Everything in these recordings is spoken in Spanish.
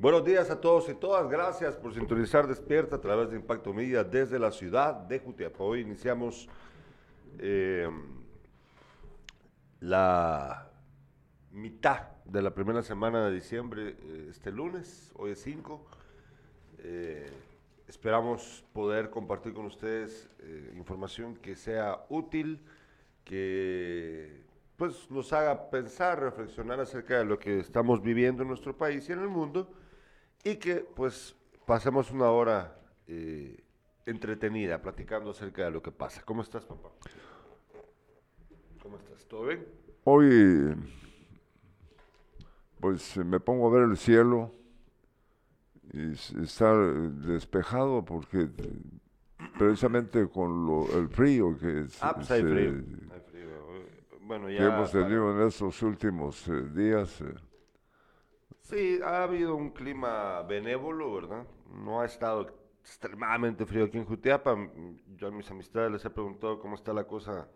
Buenos días a todos y todas. Gracias por sintonizar Despierta a través de Impacto Media desde la ciudad de Jutiapa. Hoy iniciamos eh, la mitad de la primera semana de diciembre eh, este lunes. Hoy es 5. Eh, esperamos poder compartir con ustedes información que sea útil, que pues nos haga pensar, reflexionar acerca de lo que estamos viviendo en nuestro país y en el mundo y que pues pasemos una hora eh, entretenida platicando acerca de lo que pasa. ¿Cómo estás, papá? ¿Cómo estás? ¿Todo bien? Hoy pues me pongo a ver el cielo y está despejado porque precisamente con lo, el frío que, ah, pues hay frío que hemos tenido en estos últimos eh, días. Sí, ha habido un clima benévolo, ¿verdad? No ha estado extremadamente frío aquí en Jutiapa. Yo a mis amistades les he preguntado cómo está la cosa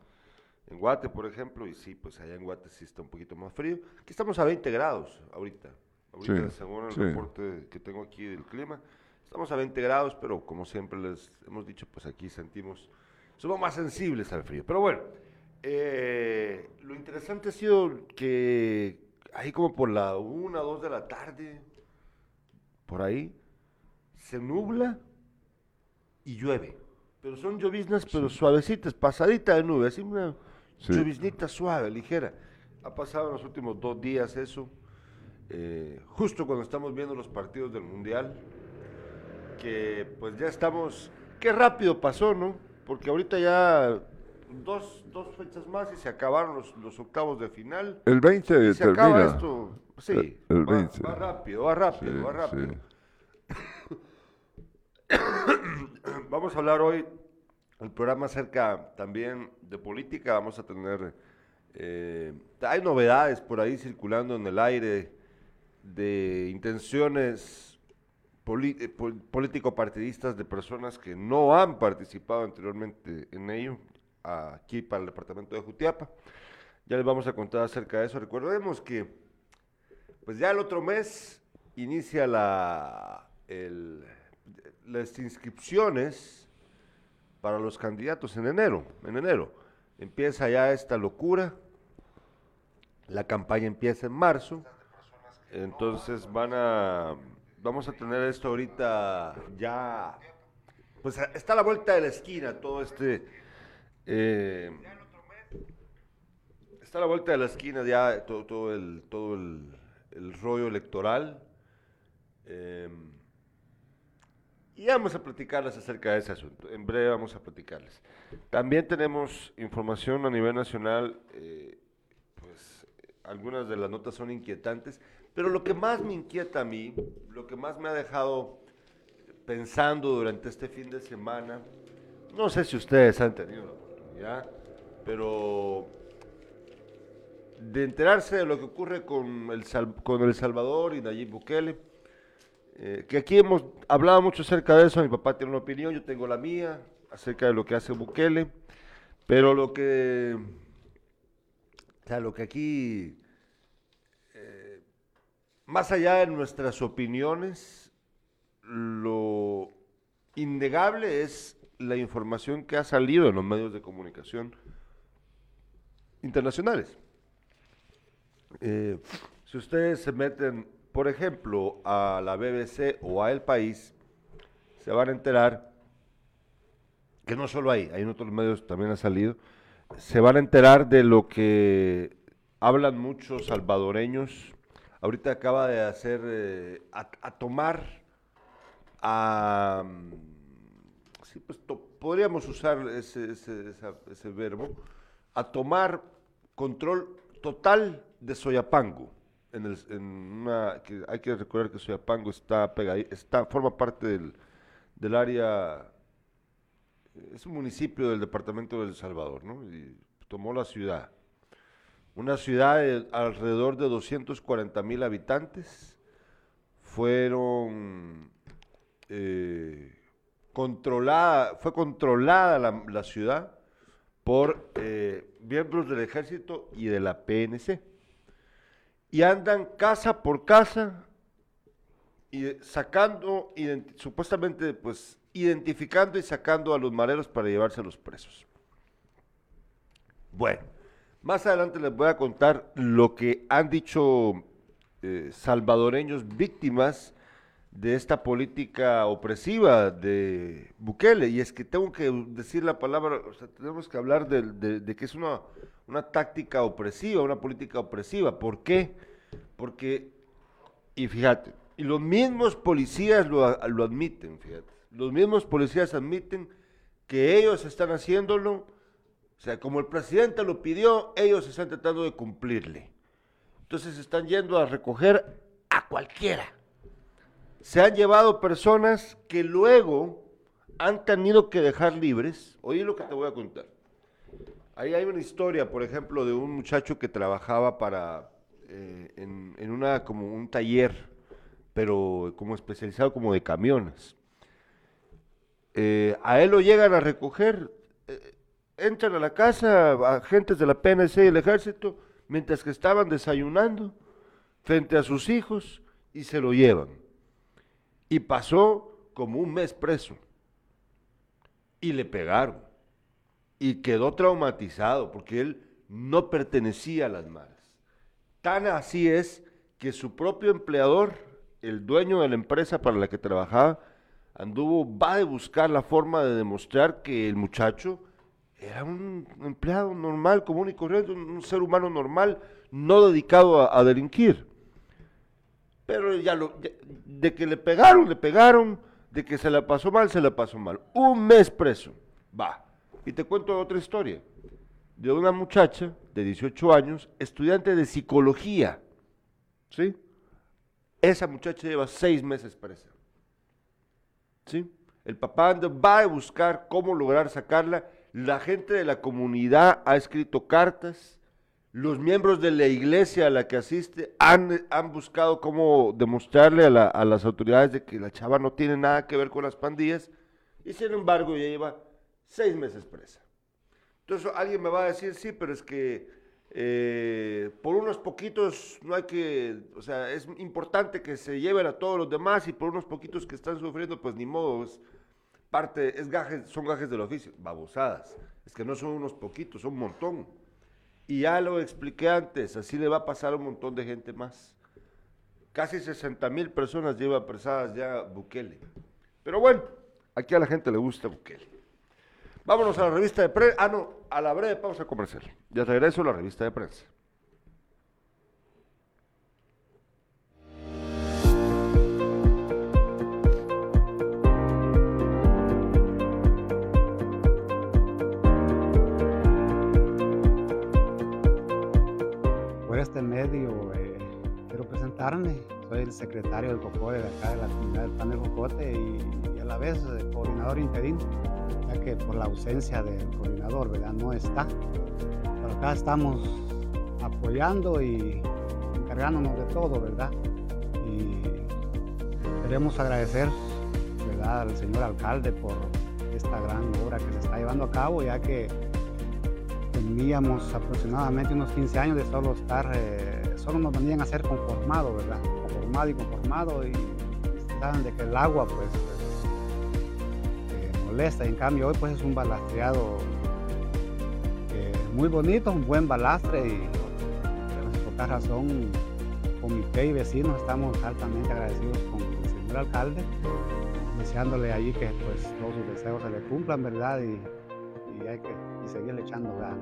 en Guate, por ejemplo, y sí, pues allá en Guate sí está un poquito más frío. Aquí estamos a 20 grados ahorita, ahorita según el reporte que tengo aquí del clima. Estamos a 20 grados, pero como siempre les hemos dicho, pues aquí sentimos, somos más sensibles al frío. Pero bueno, eh, lo interesante ha sido que ahí como por la una, dos de la tarde, por ahí, se nubla y llueve. Pero son lloviznas, pero suavecitas, pasadita de nube, así una lloviznita suave, ligera. Ha pasado en los últimos dos días eso, eh, justo cuando estamos viendo los partidos del Mundial, que pues ya estamos, qué rápido pasó, ¿no? Porque ahorita ya dos, dos fechas más y se acabaron los, los octavos de final. El 20 y se acaba esto. Sí, el, va, 20. va, rápido, va rápido, va rápido. Vamos a hablar hoy el programa acerca también de política. Vamos a tener. Eh, hay novedades por ahí circulando en el aire de intenciones eh, político-partidistas de personas que no han participado anteriormente en ello aquí para el departamento de Jutiapa. Ya les vamos a contar acerca de eso. Recordemos que pues ya el otro mes inicia la, las inscripciones para los candidatos en enero, en enero. Empieza ya esta locura. La campaña empieza en marzo. Entonces van a vamos a tener esto ahorita ya pues está a la vuelta de la esquina todo este eh, está a la vuelta de la esquina ya todo, el, todo el, rollo electoral. Eh, y vamos a platicarles acerca de ese asunto. En breve vamos a platicarles. También tenemos información a nivel nacional. Eh, pues algunas de las notas son inquietantes. Pero lo que más me inquieta a mí, lo que más me ha dejado pensando durante este fin de semana, no sé si ustedes han tenido Pero de enterarse de lo que ocurre con El, con el Salvador y Nayib Bukele, eh, que aquí hemos hablado mucho acerca de eso, mi papá tiene una opinión, yo tengo la mía, acerca de lo que hace Bukele, pero lo que, o sea, lo que aquí, eh, más allá de nuestras opiniones, lo innegable es la información que ha salido en los medios de comunicación internacionales. Eh, si ustedes se meten, por ejemplo, a la BBC o a El País, se van a enterar que no solo hay, hay en otros medios también ha salido, se van a enterar de lo que hablan muchos salvadoreños. Ahorita acaba de hacer, eh, a, tomar, a sí, pues podríamos usar ese, verbo, a tomar control total de Soyapango. En, hay que recordar que Soyapango está está, forma parte del, del área, es un municipio del departamento de El Salvador, ¿no? Y tomó la ciudad. Una ciudad de alrededor de 240 mil habitantes. Fueron eh, controlada, fue controlada la, ciudad por eh, miembros del ejército y de la PNC. Y andan casa por casa y sacando, supuestamente, pues, identificando y sacando a los mareros para llevarse a los presos. Bueno, más adelante les voy a contar lo que han dicho eh, salvadoreños víctimas de esta política opresiva de Bukele. Y es que tengo que decir la palabra, tenemos que hablar de, que es una, una, táctica opresiva, una política opresiva. ¿Por qué? Porque, y fíjate, y los mismos policías lo, lo admiten, fíjate, los mismos policías admiten que ellos están haciéndolo, o sea, como el presidente lo pidió, ellos están tratando de cumplirle. Entonces están yendo a recoger a cualquiera se han llevado personas que luego han tenido que dejar libres. Oye lo que te voy a contar. Ahí hay una historia, por ejemplo, de un muchacho que trabajaba para eh, en, una como un taller, pero como especializado como de camiones. Eh, a él lo llegan a recoger, eh, entran a la casa agentes de la PNC y el ejército, mientras que estaban desayunando frente a sus hijos y se lo llevan y pasó como un mes preso. Y le pegaron. Y quedó traumatizado porque él no pertenecía a las maras. Tan así es que su propio empleador, el dueño de la empresa para la que trabajaba, anduvo, va a buscar la forma de demostrar que el muchacho era un empleado normal, común y corriente, un, ser humano normal, no dedicado a delinquir. Pero ya lo, de que le pegaron, le pegaron, de que se la pasó mal, se la pasó mal. Un mes preso, va. Y te cuento otra historia, de una muchacha de 18 años, estudiante de psicología, ¿sí? Esa muchacha lleva seis meses presa, ¿sí? El papá va a buscar cómo lograr sacarla. La gente de la comunidad ha escrito cartas, los miembros de la iglesia a la que asiste han, han buscado cómo demostrarle a, a, las autoridades de que la chava no tiene nada que ver con las pandillas y sin embargo ya lleva seis meses presa. Entonces alguien me va a decir, sí, pero es que eh, por unos poquitos no hay que, o sea, es importante que se lleven a todos los demás y por unos poquitos que están sufriendo, pues ni modo, es parte, es gajes, son gajes del oficio, babosadas. Es que no son unos poquitos, son un montón. Y ya lo expliqué antes, así le va a pasar a un montón de gente más. Casi 60 mil personas lleva apresadas ya Bukele. Pero bueno, aquí a la gente le gusta Bukele. Vámonos a la revista de prensa. Ah, no, a la breve pausa comercial. Ya regreso a la revista de prensa. Este medio eh, quiero presentarme. Soy el secretario del COCODE de acá de la comunidad del panel Jocote y, a la vez eh, coordinador interino, ya que por la ausencia del coordinador, ¿verdad? No está. Pero acá estamos apoyando y encargándonos de todo, ¿verdad? Y queremos agradecer, ¿verdad? Al señor alcalde por esta gran obra que se está llevando a cabo, ya que teníamos aproximadamente unos 15 años de solo estar, eh, solo nos venían a ser conformado, ¿verdad? Conformado y conformado y saben de que el agua pues eh, molesta y en cambio hoy pues es un balastreado eh, muy bonito, un buen balastre y por tal razón comité y vecinos estamos altamente agradecidos con el señor alcalde, deseándole allí que pues todos sus deseos se le cumplan, ¿verdad? Y, y hay que y seguirle echando ganas.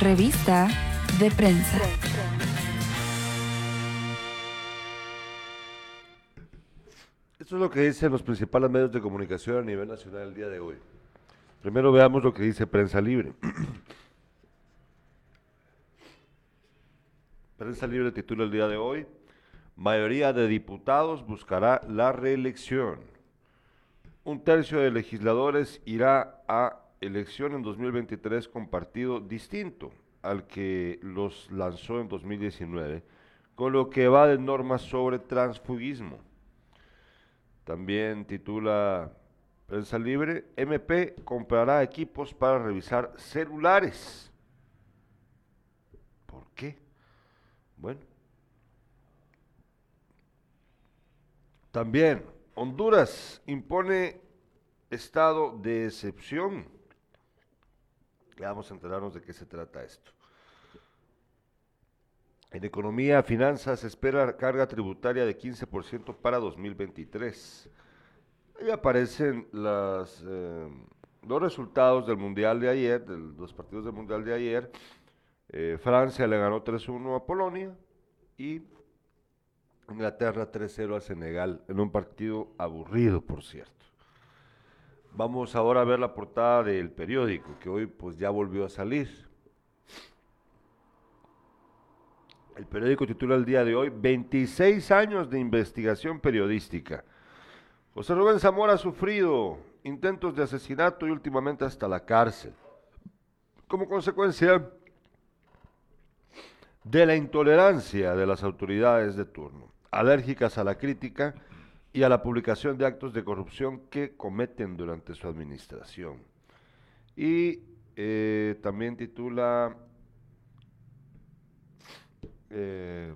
Revista de prensa. Es lo que dicen los principales medios de comunicación a nivel nacional el día de hoy. Primero veamos lo que dice Prensa Libre. Prensa Libre titula el día de hoy, mayoría de diputados buscará la reelección. Un tercio de legisladores irá a elección en 2023 con partido distinto al que los lanzó en 2019, con lo que va de normas sobre transfugismo. También titula Prensa Libre, MP comprará equipos para revisar celulares. ¿Por qué? Bueno. También, Honduras impone estado de excepción. Ya vamos a enterarnos de qué se trata esto. En economía, finanzas, se espera carga tributaria de 15% para 2023. Ahí aparecen las, eh, los resultados del Mundial de ayer, de los partidos del Mundial de ayer. Eh, Francia le ganó 3-1 a Polonia y Inglaterra 3-0 a Senegal, en un partido aburrido, por cierto. Vamos ahora a ver la portada del periódico, que hoy pues ya volvió a salir. El periódico titula el día de hoy 26 años de investigación periodística. José Rubén Zamora ha sufrido intentos de asesinato y últimamente hasta la cárcel. Como consecuencia de la intolerancia de las autoridades de turno, alérgicas a la crítica y a la publicación de actos de corrupción que cometen durante su administración. Y eh, también titula eh,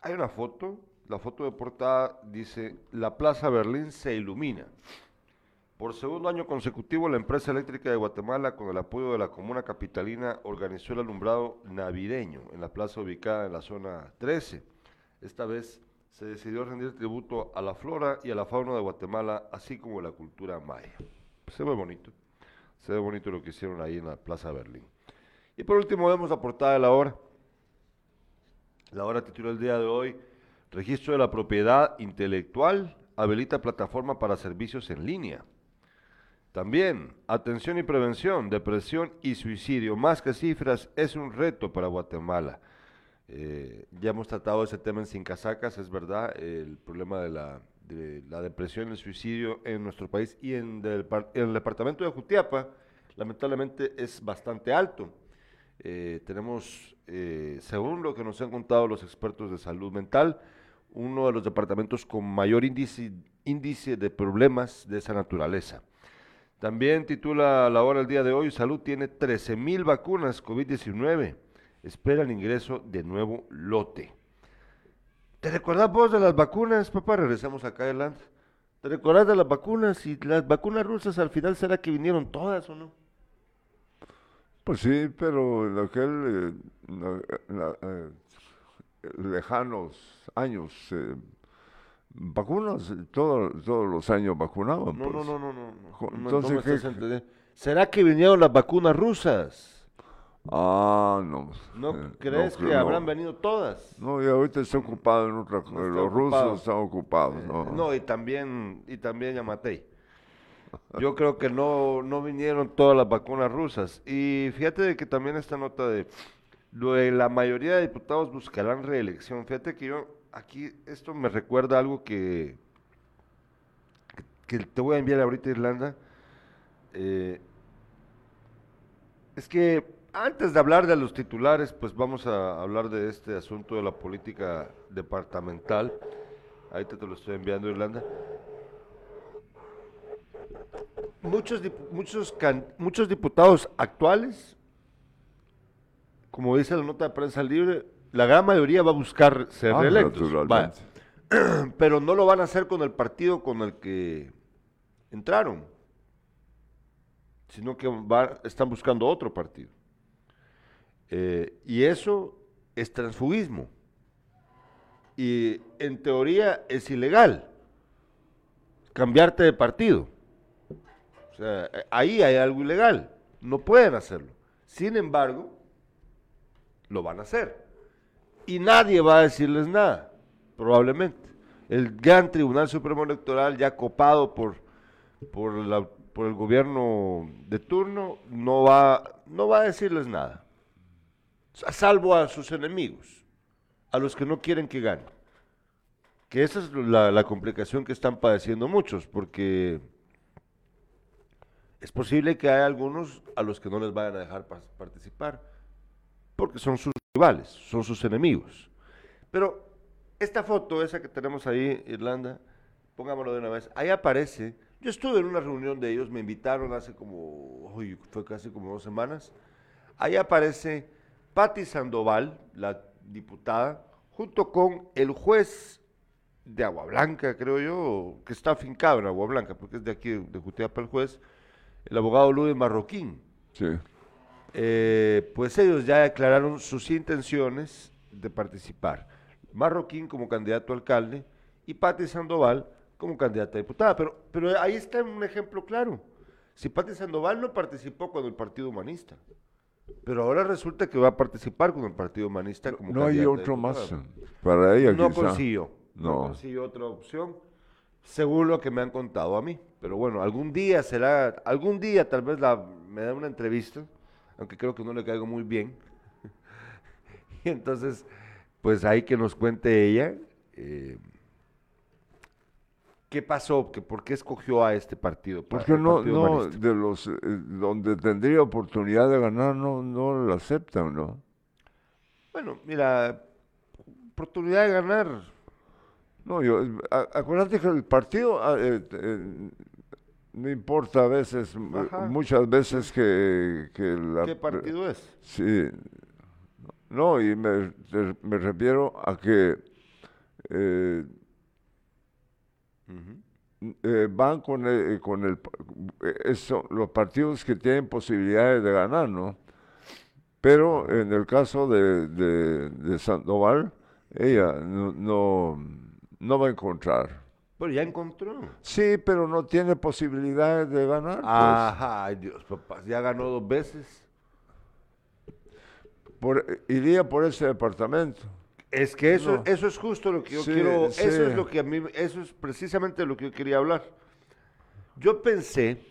hay una foto la foto de portada dice, la Plaza Berlín se ilumina. Por segundo año consecutivo, la empresa eléctrica de Guatemala, con el apoyo de la comuna capitalina, organizó el alumbrado navideño en la plaza ubicada en la zona 13. Esta vez se decidió rendir tributo a la flora y a la fauna de Guatemala, así como a la cultura maya. Se ve bonito, se ve bonito lo que hicieron ahí en la Plaza Berlín. Y por último vemos la portada de la hora. La hora titula el día de hoy, Registro de la propiedad intelectual habilita plataforma para servicios en línea. También, atención y prevención, depresión y suicidio, más que cifras, es un reto para Guatemala. Eh, ya hemos tratado ese tema en Sin Casacas, es verdad, el problema de la, depresión y el suicidio en nuestro país y en, el departamento de Jutiapa, lamentablemente es bastante alto. Eh, tenemos, eh, según lo que nos han contado los expertos de salud mental, uno de los departamentos con mayor índice, índice de problemas de esa naturaleza. También titula la hora el día de hoy, Salud tiene 13 mil vacunas COVID-19. Espera el ingreso de nuevo lote. ¿Te recuerdas vos de las vacunas, papá? Regresamos acá adelante. ¿Te recuerdas de las vacunas? Y las vacunas rusas al final será que vinieron todas o no? Pues sí, pero en aquel eh, lejanos años, eh, vacunas, todos los años vacunaban. No, pues. no, no, no, no. Entonces, ¿será que vinieron las vacunas rusas? Ah, no. ¿No eh, crees que habrán venido todas? No, y ahorita está ocupado en otra cosa. los rusos están ocupados. Eh, no. no, y también, y también Yamatei. Yo creo que no, no vinieron todas las vacunas rusas. Y fíjate de que también esta nota de la mayoría de diputados buscarán reelección. Fíjate que yo aquí esto me recuerda algo que, que, te voy a enviar ahorita a Irlanda. Eh, es que antes de hablar de los titulares, pues vamos a hablar de este asunto de la política departamental. Ahorita te lo estoy enviando Irlanda. Muchos, muchos, muchos diputados actuales como dice la nota de prensa libre, la gran mayoría va a buscar ser ah, reelectos. Pero no lo van a hacer con el partido con el que entraron, sino que están buscando otro partido. Eh, y eso es transfugismo. Y en teoría es ilegal cambiarte de partido. O sea, ahí hay algo ilegal. No pueden hacerlo. Sin embargo, lo van a hacer. Y nadie va a decirles nada, probablemente. El gran Tribunal Supremo Electoral, ya copado por, por, el gobierno de turno, no va, no va a decirles nada. Salvo a sus enemigos, a los que no quieren que ganen. Que esa es la complicación que están padeciendo muchos, porque es posible que haya algunos a los que no les vayan a dejar participar, porque son sus rivales, son sus enemigos. Pero esta foto, esa que tenemos ahí, Irlanda, pongámoslo de una vez, ahí aparece, yo estuve en una reunión de ellos, me invitaron hace como, uy, fue casi como dos semanas, ahí aparece Patti Sandoval, la diputada, junto con el juez de Agua Blanca, creo yo, que está afincado en Agua Blanca, porque es de aquí, de Jutiapa el juez, el abogado Luis Marroquín. Sí. Eh, pues ellos ya declararon sus intenciones de participar. Marroquín como candidato a alcalde y Patti Sandoval como candidata a diputada. Pero, pero ahí está un ejemplo claro. Si Patti Sandoval no participó con el Partido Humanista, pero ahora resulta que va a participar con el Partido Humanista como No hay otro más para ella, No quizá. consiguió. No. No. consiguió otra opción, según lo que me han contado a mí. Pero bueno, algún día será, algún día tal vez la, me da una entrevista, aunque creo que no le caigo muy bien. y entonces, pues ahí que nos cuente ella eh, qué pasó, que por qué escogió a este partido. Porque no, Partido no, de los eh, donde tendría oportunidad de ganar, no, no la aceptan, ¿no? Bueno, mira, oportunidad de ganar. No, yo, a- acuérdate que el partido, ah, eh, eh, no importa a veces, Ajá. muchas veces que, que la... ¿Qué partido es? Sí. No, y me, me refiero a que eh, eh, van con el, con el eso, los partidos que tienen posibilidades de ganar, ¿no? Pero en el caso de, de, de Sandoval, ella no, no, no va a encontrar. Pero ya encontró. Sí, pero no tiene posibilidades de ganar. pues. Ajá, ay Dios, papá, ya ganó dos veces. Por- iría por ese departamento. Es que eso, No. eso es justo lo que yo Sí, quiero, sí. eso es lo que a mí, eso es precisamente lo que yo quería hablar. Yo pensé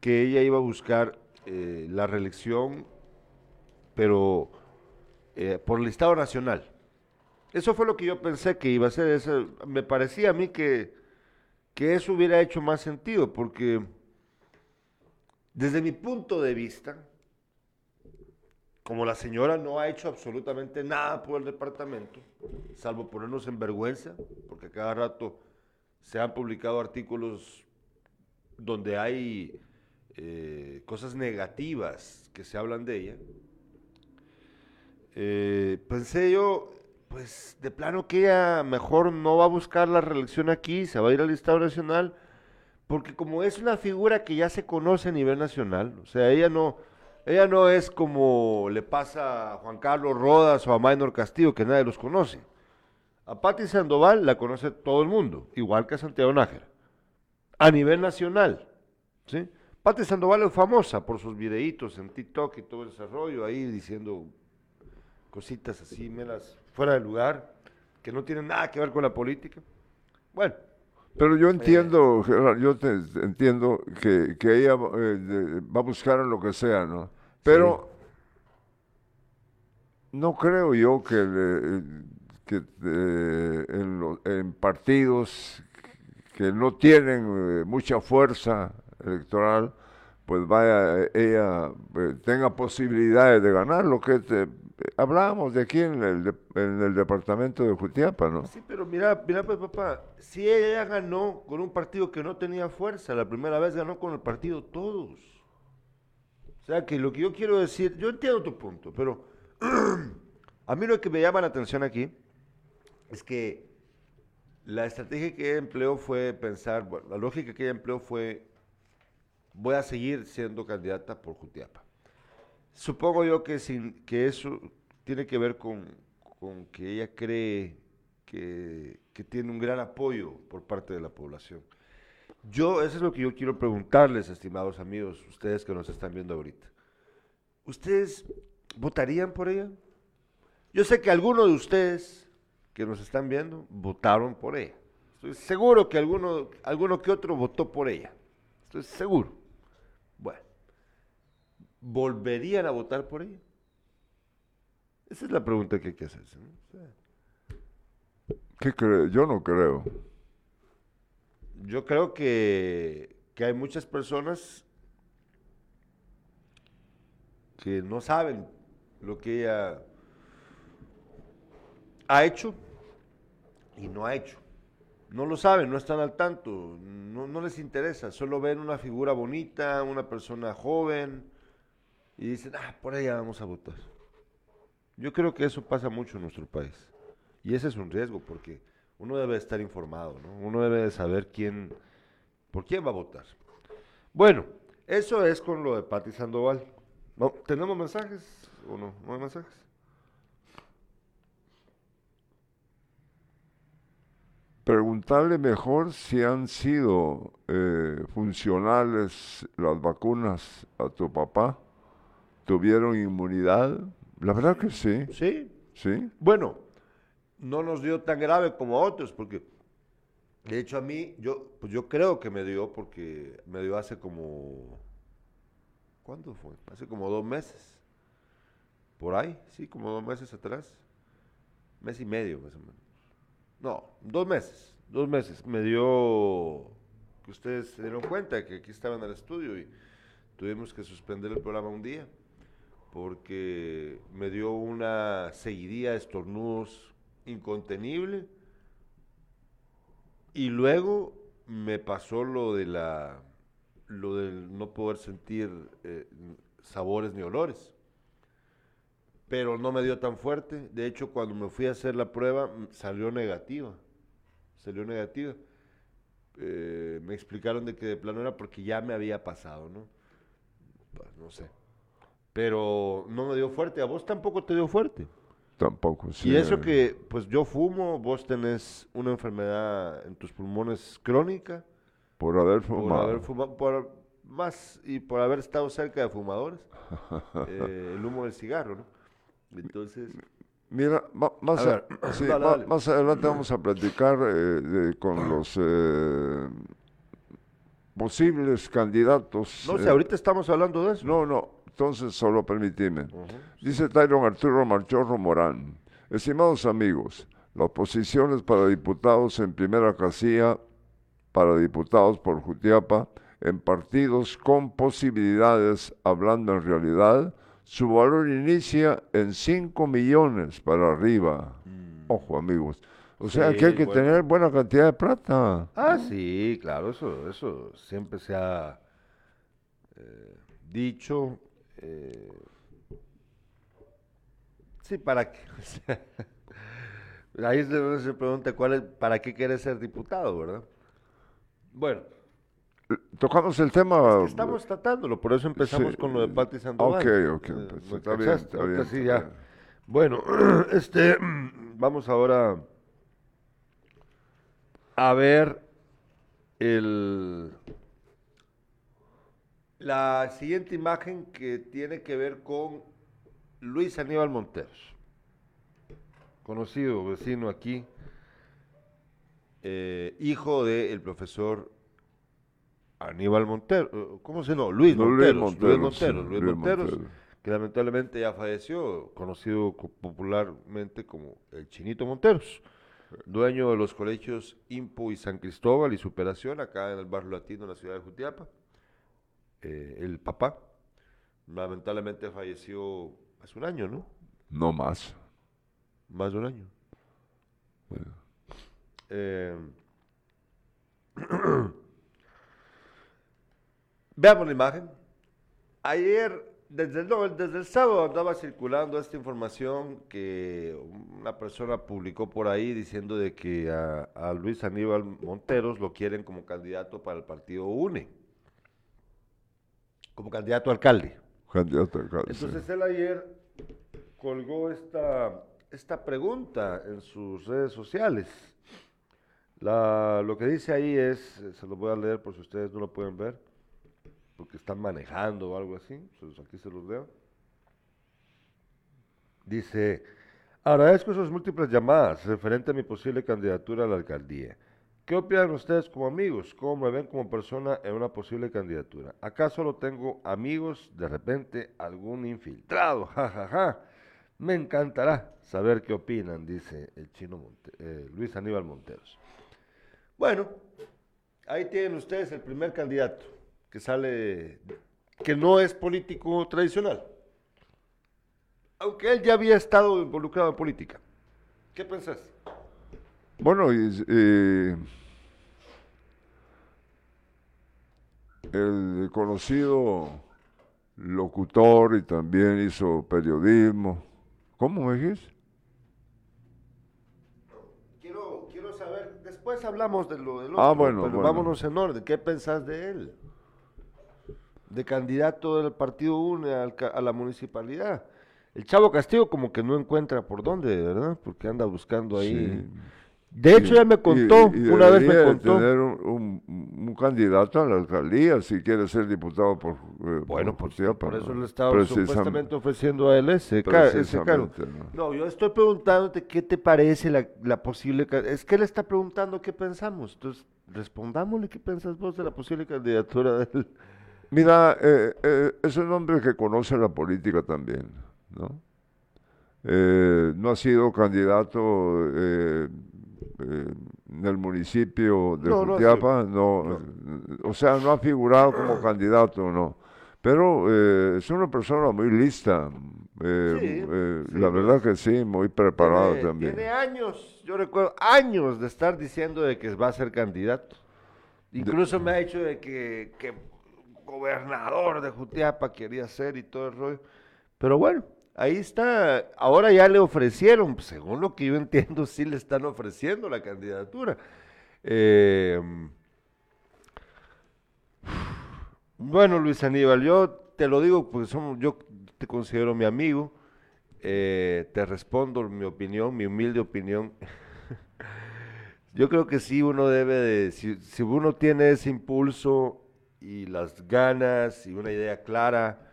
que ella iba a buscar eh, la reelección, pero eh, por el Estado Nacional. Eso fue lo que yo pensé que iba a hacer. Eso, me parecía a mí que, que eso hubiera hecho más sentido, porque desde mi punto de vista, como la señora no ha hecho absolutamente nada por el departamento, salvo ponernos en vergüenza, porque cada rato se han publicado artículos donde hay eh, cosas negativas que se hablan de ella, eh, pensé yo, pues de plano que ella mejor no va a buscar la reelección aquí, se va a ir al Estado Nacional, porque como es una figura que ya se conoce a nivel nacional, o sea, ella no, ella no es como le pasa a Juan Carlos Rodas o a Maynor Castillo, que nadie los conoce. A Patti Sandoval la conoce todo el mundo, igual que a Santiago Nájera, a nivel nacional. ¿sí? Patti Sandoval es famosa por sus videitos en TikTok y todo ese rollo ahí diciendo cositas así, melas fuera de lugar, que no tienen nada que ver con la política. Bueno, Pero yo entiendo, Gerard, yo te entiendo que, que ella eh, va a buscar en lo que sea, ¿no? Pero no creo yo que, le- que eh, en, lo- en partidos que no tienen eh, mucha fuerza electoral, pues vaya eh, ella eh, tenga posibilidades de ganar lo que te- hablábamos de aquí en el, en el departamento de Jutiapa, ¿no? Sí, pero mira, mira pues papá, si ella ganó con un partido que no tenía fuerza, la primera vez ganó con el partido todos. O sea que lo que yo quiero decir, yo entiendo tu punto, pero a mí lo que me llama la atención aquí es que la estrategia que ella empleó fue pensar, bueno, la lógica que ella empleó fue, voy a seguir siendo candidata por Jutiapa. Supongo yo que, sin, que eso tiene que ver con, que ella cree que, que tiene un gran apoyo por parte de la población. Yo, eso es lo que yo quiero preguntarles, estimados amigos, ustedes que nos están viendo ahorita. ¿Ustedes votarían por ella? Yo sé que algunos de ustedes que nos están viendo votaron por ella. Estoy seguro que alguno, alguno que otro votó por ella. Estoy seguro. Bueno, ¿volverían a votar por ella? Esa es la pregunta que hay que hacerse. ¿no? O sea, ¿Qué cree? Yo no creo. Yo creo que, que hay muchas personas que no saben lo que ella ha hecho y no ha hecho. No lo saben, no están al tanto, no, no les interesa, solo ven una figura bonita, una persona joven y dicen, ah, por ella vamos a votar. Yo creo que eso pasa mucho en nuestro país. Y ese es un riesgo porque uno debe estar informado, ¿no? Uno debe de saber quién, por quién va a votar. Bueno, eso es con lo de Pati Sandoval. ¿Tenemos mensajes o no? ¿No hay mensajes? Preguntarle mejor si han sido eh, funcionales las vacunas a tu papá. ¿Tuvieron inmunidad? La verdad que sí. Sí. Sí. Bueno, no nos dio tan grave como a otros, porque de hecho a mí, yo, pues yo creo que me dio porque me dio hace como, ¿cuándo fue? Hace como dos meses. Por ahí, sí, como dos meses atrás. Mes y medio, más o menos. No, dos meses, dos meses. Me dio, que ustedes se dieron cuenta que aquí estaba en el estudio y tuvimos que suspender el programa un día porque me dio una seguidilla de estornudos incontenible. Y luego me pasó lo de la lo del no poder sentir eh, sabores ni olores. Pero no me dio tan fuerte. De hecho cuando me fui a hacer la prueba salió negativa. Salió negativa. Eh, me explicaron de que de plano era porque ya me había pasado no Pues, no sé pero no me dio fuerte a vos tampoco te dio fuerte Tampoco, sí. y eso que, pues yo fumo, vos tenés una enfermedad en tus pulmones crónica, Por haber por fumado. haber fumado, por más y por haber estado cerca de fumadores, eh, el humo del cigarro, ¿no? Entonces, Mira, más, A a- ver, sí, dale, dale. más adelante vamos a platicar eh, de- con los eh, posibles candidatos. no sé, eh, ahorita estamos hablando de eso. No, no, entonces solo permitime. Dice Tyron Arturo Marchorro Morán. Estimados amigos, las posiciones para diputados en primera casilla, para diputados por Jutiapa, en partidos con posibilidades, hablando en realidad, su valor inicia en 5 millones para arriba. Ojo, amigos. O sea Mm. Sí, que hay que bueno. tener buena cantidad de plata. Ah, sí, claro, eso, eso siempre se ha eh, dicho. Eh, sí, para qué. o sea, ahí es se pregunta cuál es, para qué quieres ser diputado, ¿verdad? Bueno, Tocamos el tema. estamos tratándolo, por eso empezamos Sí, con lo de Pati Sandoval. ok, ok, Eh, pues ¿me está bien, está sí, está ya. bien. Bueno, este, vamos ahora a ver el, la siguiente imagen que tiene que ver con Luis Aníbal Monteros, conocido vecino aquí, eh, hijo del profesor Aníbal Montero, ¿cómo se llama? Luis No, Monteros, Luis Monteros, Luis Monteros, Monteros. que lamentablemente ya falleció, conocido co- popularmente como el Chinito Monteros, dueño de los colegios Impo y San Cristóbal y Superación, acá en el barrio latino de la ciudad de Jutiapa. Eh, el papá, lamentablemente falleció hace un año, ¿no? No más. Más de un año. Eh, veamos la imagen. Ayer, desde el, no, desde el sábado andaba circulando esta información que una persona publicó por ahí diciendo de que a, a Luis Aníbal Monteros lo quieren como candidato para el partido UNE, como candidato a alcalde. Candidato a alcalde, sí. Entonces él ayer colgó esta, esta pregunta en sus redes sociales. La- lo que dice ahí es, se lo voy a leer por si ustedes no lo pueden ver, porque están manejando o algo así, aquí se los leo. Dice, agradezco sus múltiples llamadas referente a mi posible candidatura a la alcaldía. ¿Qué opinan ustedes como amigos? ¿Cómo me ven como persona en una posible candidatura? ¿Acaso solo tengo amigos? De repente algún infiltrado, jajaja. Me encantará saber qué opinan, dice el chino eh, Luis Aníbal Monteros. Bueno, ahí tienen ustedes el primer candidato que sale, que no es político tradicional. aunque él ya había estado involucrado en política. ¿Qué pensás? Bueno, y, el conocido locutor y también hizo periodismo. ¿Cómo me dijiste? Quiero, quiero saber, después hablamos de lo del Ah, otro, bueno, pero bueno. vámonos en orden. ¿Qué pensás de él? De candidato del Partido UNE al a la municipalidad. El Chavo Castillo como que no encuentra por dónde, ¿verdad? Porque anda buscando ahí. Sí. De hecho, Y- ya me contó, y- y una vez me contó. tener un, un- un candidato a la alcaldía si quiere ser diputado por eh, Bueno, por Jutiapa, por eso ¿no? le estaba supuestamente ofreciendo a él ese, ese cargo. No, yo estoy preguntándote qué te parece la, la posible... Es que él está preguntando qué pensamos. Entonces, respondámosle qué pensás vos de la posible candidatura de él. Mira, eh, eh, es un hombre que conoce la política también, ¿no? Eh, no ha sido candidato eh, en el municipio de No, no Jutiapa, no, eh, o sea, no ha figurado como candidato, no. Pero eh, es una persona muy lista, eh, Sí, eh, sí, la verdad que sí, muy preparado tiene, también. tiene años, yo recuerdo, años de estar diciendo de que va a ser candidato. Incluso me ha dicho de que, que gobernador de Jutiapa quería ser y todo el rollo. Pero bueno, ahí está. Ahora ya le ofrecieron, pues, según lo que yo entiendo, sí le están ofreciendo la candidatura. Eh, bueno, Luis Aníbal, yo te lo digo porque somos, yo te considero mi amigo. eh, te respondo mi opinión, mi humilde opinión. Yo creo que sí uno debe de, si, si uno tiene ese impulso y las ganas y una idea clara,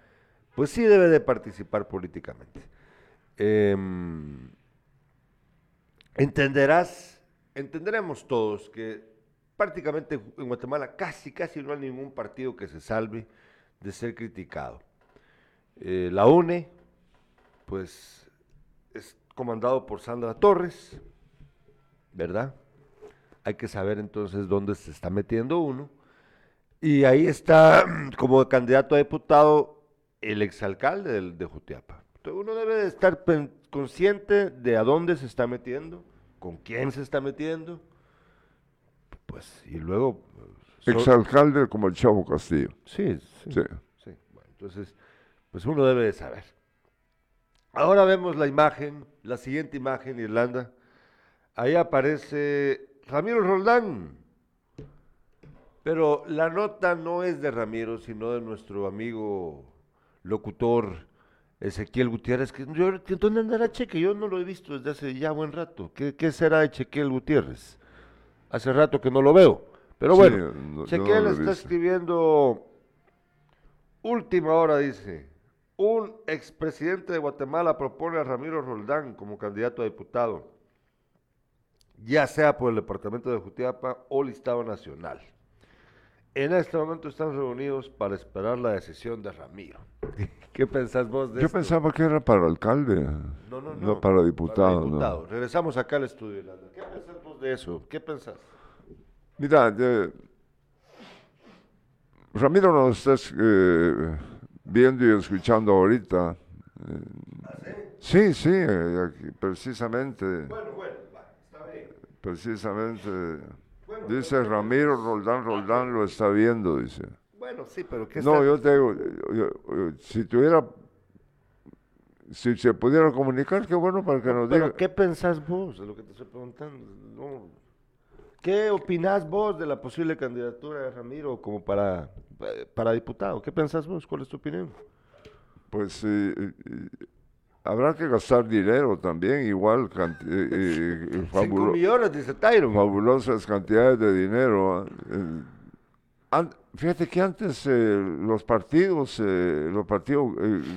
pues sí debe de participar políticamente. Em, entenderás, entenderemos todos que prácticamente en Guatemala casi, casi no hay ningún partido que se salve de ser criticado. Eh, la UNE, pues, es comandado por Sandra Torres, ¿verdad? Hay que saber entonces dónde se está metiendo uno. Y ahí está como candidato a diputado el exalcalde del- de Jutiapa. Entonces uno debe de estar consciente de a dónde se está metiendo, con quién se está metiendo, pues, y luego... so- Exalcalde como el Chavo Castillo. sí, sí, Sí. sí. Bueno, entonces, pues uno debe de saber. Ahora vemos la imagen, la siguiente imagen, Irlanda. Ahí aparece Ramiro Roldán. Pero la nota no es de Ramiro, sino de nuestro amigo locutor Ezequiel Gutiérrez. Que yo, ¿Dónde andará Cheque? Yo no lo he visto desde hace ya buen rato. ¿Qué, qué será de Ezequiel Gutiérrez? Hace rato que no lo veo. Pero Sí, bueno, no- no he está escribiendo Última hora dice, un expresidente de Guatemala propone a Ramiro Roldán como candidato a diputado, ya sea por el departamento de Jutiapa o listado nacional. En este momento están reunidos para esperar la decisión de Ramiro. ¿Qué pensás vos de Yo esto? pensaba que era para alcalde, no, no, no, no para diputado. no. diputado. Regresamos acá al estudio. ¿Qué pensás vos de eso? ¿Qué pensás? Mira, Ramiro nos estás eh, viendo y escuchando ahorita. eh, sí, sí, eh, aquí, precisamente, Bueno, bueno, va, está bien. precisamente. Dice Ramiro Roldán, Roldán lo está viendo, dice. Bueno, sí, pero ¿qué No, yo te digo, yo- yo- si tuviera, si se pudiera comunicar, qué bueno para que nos Pero diga. ¿qué pensás vos de lo que te estoy preguntando? No. ¿Qué opinás vos de la posible candidatura de Ramiro como para, para diputado? ¿Qué pensás vos? ¿Cuál es tu opinión? Pues eh, eh, habrá que gastar dinero también, igual, eh, eh, eh, fabulo- millones, dice Tyron. fabulosas cantidades de dinero. ¿ah? Eh, an- fíjate que antes los partidos, los partidos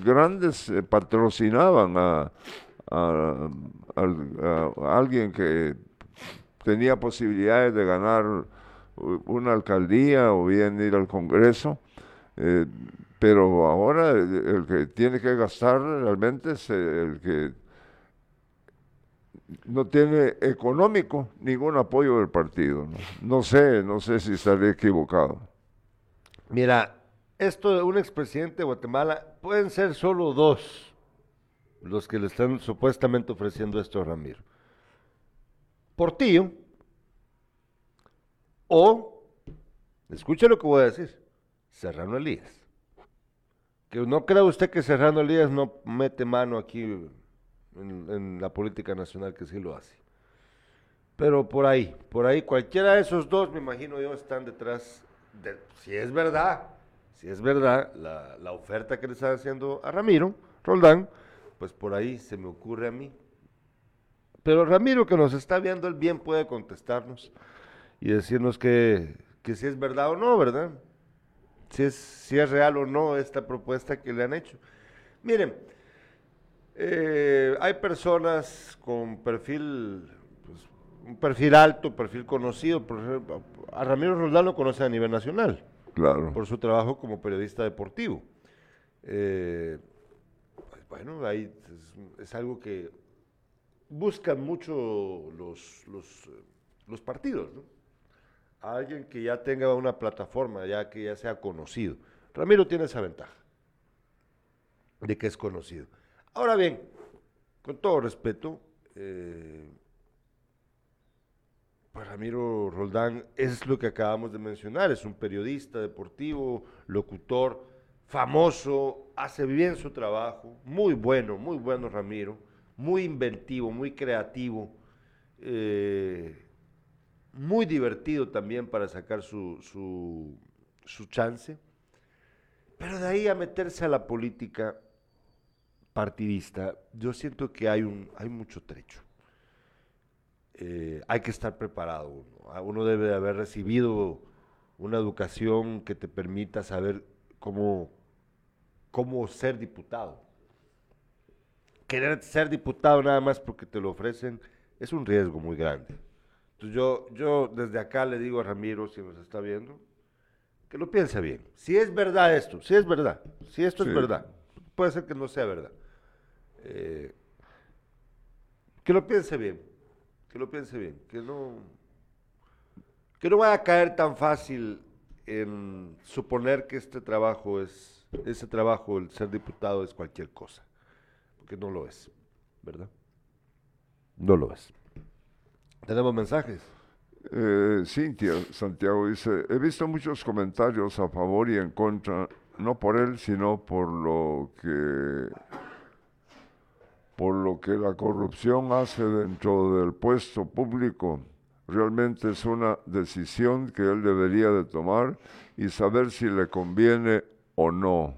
grandes patrocinaban a, a- al- a alguien que tenía posibilidades de ganar una alcaldía o bien ir al Congreso. eh, pero ahora el, el que tiene que gastar realmente es el que no tiene económico ningún apoyo del partido. No, No sé, no sé si estaré equivocado. Mira, esto de un expresidente de Guatemala pueden ser solo dos. los que le están supuestamente ofreciendo esto a Ramiro. Portillo o, escuche lo que voy a decir, Serrano Elías. Que no crea usted que Serrano Elías no mete mano aquí en, la política nacional, que sí lo hace. Pero por ahí, por ahí, cualquiera de esos dos, me imagino yo, están detrás de, si es verdad, si es verdad la, la oferta que le están haciendo a Ramiro, Roldán, pues por ahí se me ocurre a mí. Pero Ramiro que nos está viendo, él bien puede contestarnos y decirnos que, que si es verdad o no, ¿verdad? Si es, si es real o no esta propuesta que le han hecho. Miren, eh, hay personas con perfil, pues, un perfil alto, perfil conocido. Por ejemplo, a Ramiro Roldán lo conoce a nivel nacional Claro. por su trabajo como periodista deportivo. Eh, pues, bueno, ahí es, es algo que buscan mucho los, los, los partidos, ¿no? Alguien que ya tenga una plataforma, ya que ya sea conocido. Ramiro tiene esa ventaja de que es conocido. Ahora bien, con todo respeto, eh, pues Ramiro Roldán es lo que acabamos de mencionar, es un periodista deportivo, locutor, famoso, hace bien su trabajo, muy bueno, muy bueno Ramiro, muy inventivo, muy creativo, eh, muy divertido también para sacar su, su, su chance, pero de ahí a meterse a la política partidista, yo siento que hay, un, hay mucho trecho eh, hay que estar preparado. Uno, Ah, uno debe de haber recibido una educación que te permita saber cómo, cómo ser diputado. Querer ser diputado nada más porque te lo ofrecen es un riesgo muy grande. Entonces yo, yo desde acá le digo a Ramiro, si nos está viendo, que lo piense bien. Si es verdad esto, si es verdad, si esto Sí. es verdad, puede ser que no sea verdad. Eh, que lo piense bien, que lo piense bien, que no, que no vaya a caer tan fácil en suponer que este trabajo es, ese trabajo, el ser diputado es cualquier cosa, porque no lo es, ¿verdad? No lo es. Tenemos mensajes. Eh, Cintia Santiago dice, he visto muchos comentarios a favor y en contra, no por él, sino por lo que por lo que la corrupción hace dentro del puesto público. Realmente es una decisión que él debería de tomar y saber si le conviene o no.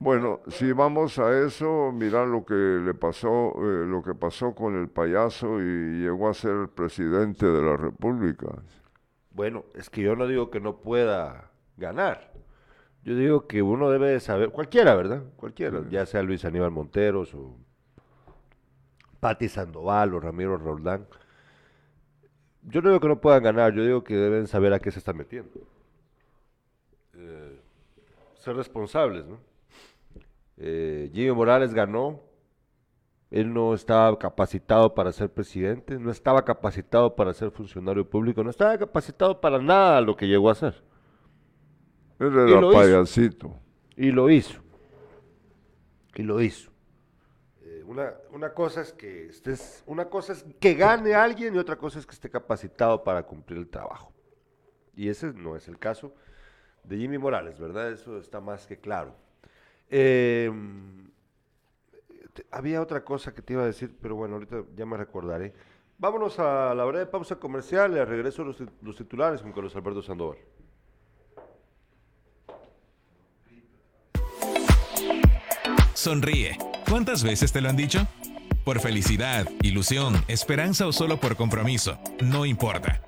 Bueno, si vamos a eso, mira lo que le pasó, eh, lo que pasó con el payaso y llegó a ser presidente de la República. Bueno, es que yo no digo que no pueda ganar. Yo digo que uno debe de saber, cualquiera, ¿verdad? Cualquiera, ya sea Luis Aníbal Monteros o Pati Sandoval o Ramiro Roldán. Yo no digo que no puedan ganar, yo digo que deben saber a qué se están metiendo. Eh, ser responsables, ¿no? Eh, Jimmy Morales ganó, él no estaba capacitado para ser presidente, no estaba capacitado para ser funcionario público, no estaba capacitado para nada lo que llegó a ser. Él Y era hizo. payasito. Y lo hizo. Y lo hizo. Eh, una, una cosa es que estés, una cosa es que gane alguien y otra cosa es que esté capacitado para cumplir el trabajo. Y ese no es el caso de Jimmy Morales, ¿verdad? Eso está más que claro. Eh, había otra cosa que te iba a decir, pero bueno, ahorita ya me recordaré. Vámonos a la breve pausa comercial y al regreso los, los titulares con Carlos Alberto Sandoval. Sonríe. ¿Cuántas veces te lo han dicho? Por felicidad, ilusión, esperanza o solo por compromiso, no importa.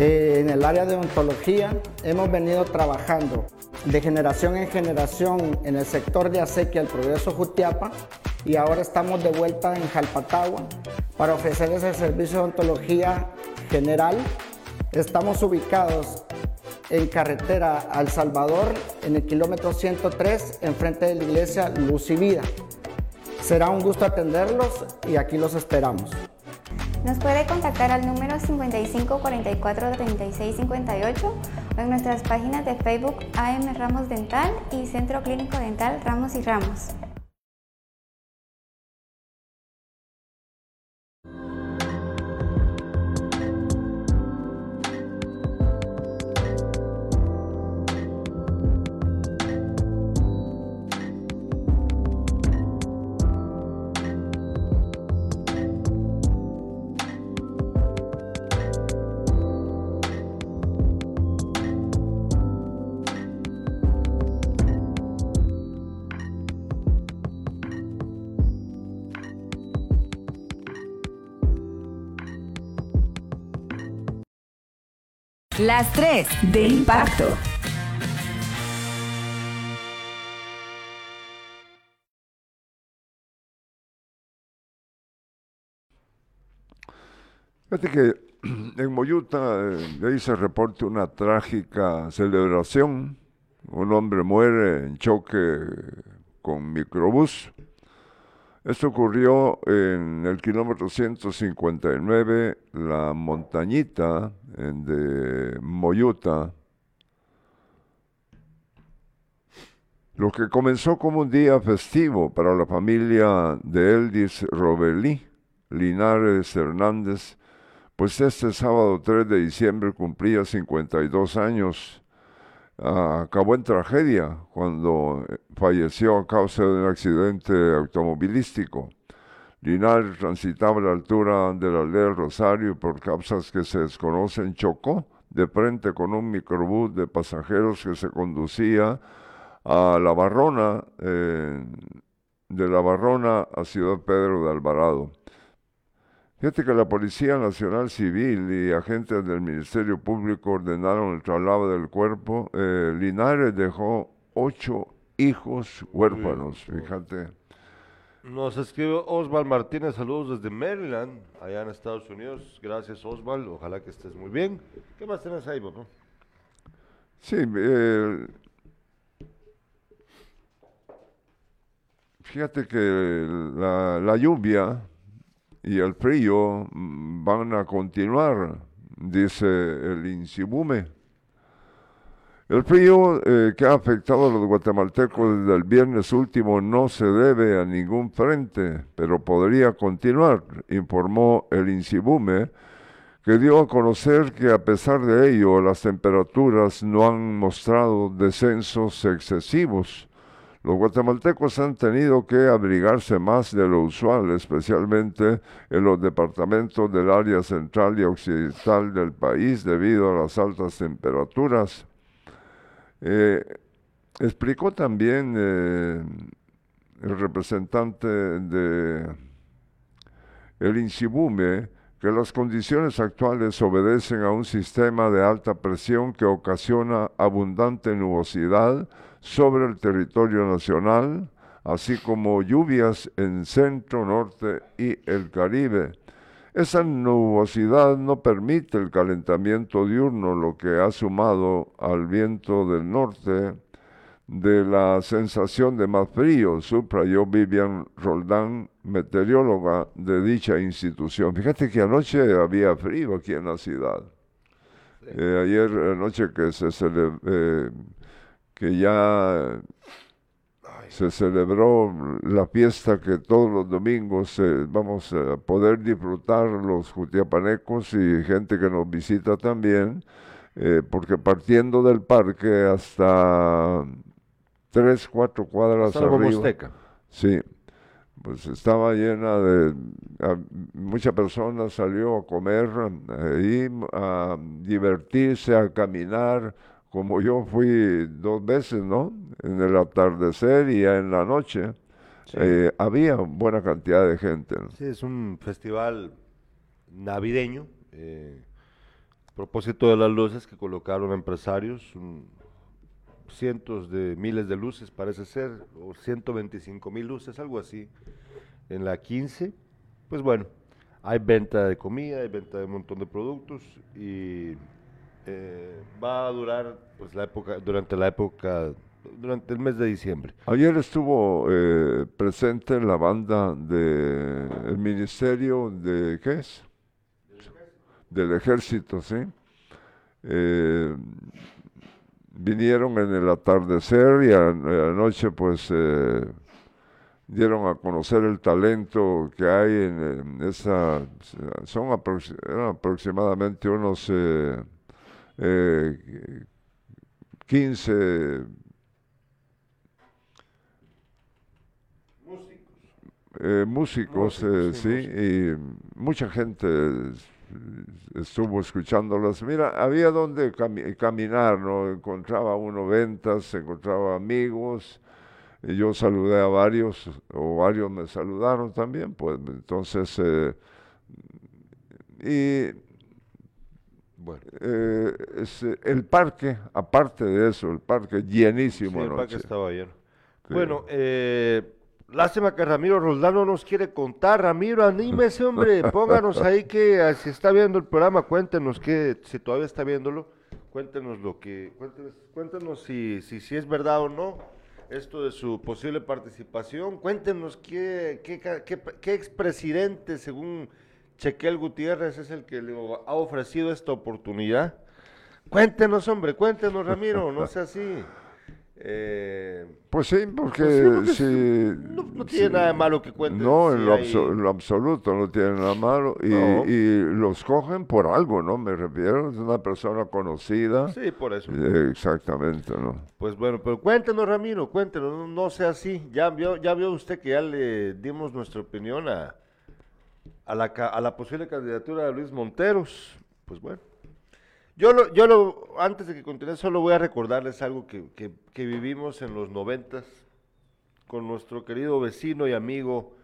Eh, en el área de odontología hemos venido trabajando de generación en generación en el sector de acequia el progreso Jutiapa y ahora estamos de vuelta en Jalpatagua para ofrecerles el servicio de odontología general. Estamos ubicados en carretera al Salvador, en el kilómetro 103, enfrente de la iglesia Luz y Vida. Será un gusto atenderlos y aquí los esperamos. Nos puede contactar al número 55 44 36 58 o en nuestras páginas de Facebook AM Ramos Dental y Centro Clínico Dental Ramos y Ramos. Las tres de impacto. Fíjate que en Moyuta, eh, ahí se reporta una trágica celebración. Un hombre muere en choque con microbús. Esto ocurrió en el kilómetro 159, la montañita de Moyuta. Lo que comenzó como un día festivo para la familia de Eldis Robelí, Linares Hernández, pues este sábado 3 de diciembre cumplía 52 años. Acabó en tragedia cuando eh, falleció a causa de un accidente automovilístico. Linares transitaba a la altura de la ley Rosario por causas que se desconocen, chocó de frente con un microbús de pasajeros que se conducía a La Barrona, eh, de La Barrona a Ciudad Pedro de Alvarado. Fíjate que la Policía Nacional Civil y agentes del Ministerio Público ordenaron el traslado del cuerpo. Eh, Linares dejó ocho hijos huérfanos, fíjate. Nos escribe Osval Martínez, saludos desde Maryland, allá en Estados Unidos. Gracias Osval, ojalá que estés muy bien. ¿Qué más tienes ahí, papá? Sí, eh, fíjate que la, la lluvia y el frío mm, van a continuar, dice el Insibume. El frío eh, que ha afectado a los guatemaltecos desde el viernes último no se debe a ningún frente, pero podría continuar, informó el Insibume, que dio a conocer que a pesar de ello las temperaturas no han mostrado descensos excesivos. Los guatemaltecos han tenido que abrigarse más de lo usual, especialmente en los departamentos del área central y occidental del país debido a las altas temperaturas. Eh, explicó también eh, el representante de el Insibume que las condiciones actuales obedecen a un sistema de alta presión que ocasiona abundante nubosidad sobre el territorio nacional, así como lluvias en centro, norte y el Caribe. Esa nubosidad no permite el calentamiento diurno, lo que ha sumado al viento del norte de la sensación de más frío, subrayó Vivian Roldán, meteoróloga de dicha institución. Fíjate que anoche había frío aquí en la ciudad. Eh, ayer anoche que se eh, que ya se celebró la fiesta que todos los domingos eh, vamos a poder disfrutar los jutiapanecos y gente que nos visita también, eh, porque partiendo del parque hasta tres, cuatro cuadras arriba. Sí, pues estaba llena de... mucha persona salió a comer ahí, a divertirse, a caminar, como yo fui dos veces, ¿no? En el atardecer y en la noche, eh, había buena cantidad de gente. Sí, es un festival navideño. Eh, a propósito de las luces que colocaron empresarios, cientos de miles de luces, parece ser, o 125 mil luces, algo así, en la 15. Pues bueno, hay venta de comida, hay venta de un montón de productos y eh, va a durar pues la época, durante la época, durante el mes de diciembre. Ayer estuvo eh, presente la banda del Ministerio de, ¿qué es? Del Ejército, sí. Eh, vinieron en el atardecer y anoche pues eh, dieron a conocer el talento que hay en, esa, son aproximadamente unos 15 eh, músicos, músicos sí, y mucha gente estuvo escuchándolas. Mira, había donde caminar, ¿no? Encontraba uno ventas, encontraba amigos. Y yo saludé a varios, o varios me saludaron también, pues entonces, eh, y bueno, eh, el parque, aparte de eso, el parque llenísimo. el parque estaba lleno. Bueno, eh, Lástima que Ramiro Roldán no nos quiere contar. Ramiro, anímese, hombre. Pónganos ahí que ah, si está viendo el programa, cuéntenos que, si todavía está viéndolo, cuéntenos lo que, cuéntenos, cuéntenos si, si, si es verdad o no esto de su posible participación. Cuéntenos qué, qué, qué, qué expresidente, según Chequel Gutiérrez, es el que le ha ofrecido esta oportunidad. Cuéntenos, hombre, cuéntenos, Ramiro, no sea así. Eh, pues sí, porque, pues si, no, tiene nada de malo que cuenten. No, en, lo, absoluto no tiene nada malo. Y, los cogen por algo, ¿no? Me refiero, es una persona conocida. Sí, por eso. exactamente, ¿no? Pues bueno, pero cuéntenos, Ramiro, cuéntenos, no, sea así. Ya vio, ya vio usted que ya le dimos nuestra opinión a, a, la, posible candidatura de Luis Monteros. Pues bueno. Yo, lo, yo lo, antes de que continúe, solo voy a recordarles algo que, que, vivimos en los noventas con nuestro querido vecino y amigo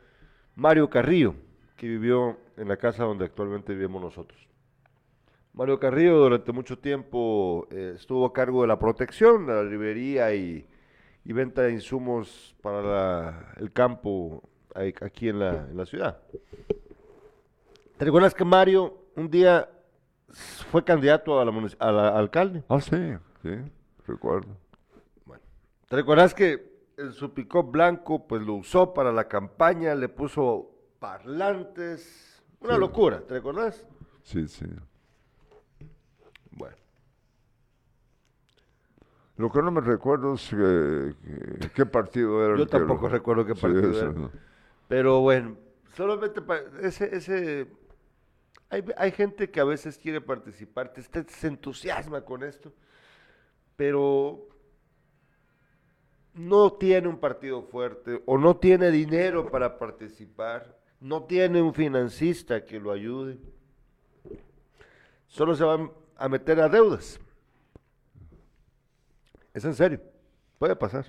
Mario Carrillo, que vivió en la casa donde actualmente vivimos nosotros. Mario Carrillo durante mucho tiempo eh, estuvo a cargo de la protección, la librería y, venta de insumos para el campo aquí en la ciudad. ¿Te recuerdas que Mario un día fue candidato a la, alcalde. Ah, sí, sí, recuerdo. Bueno, ¿te recuerdas que en su pick blanco pues lo usó para la campaña, le puso parlantes, una locura, ¿te recuerdas? Sí, sí. Bueno. Lo que no me recuerdo es qué partido era. Yo tampoco recuerdo qué partido era. Pero bueno, solamente ese, ese hay, gente que a veces quiere participar, te, se entusiasma con esto, pero no tiene un partido fuerte o no tiene dinero para participar, no tiene un financista que lo ayude. Solo se van a meter a deudas. Es en serio, puede pasar.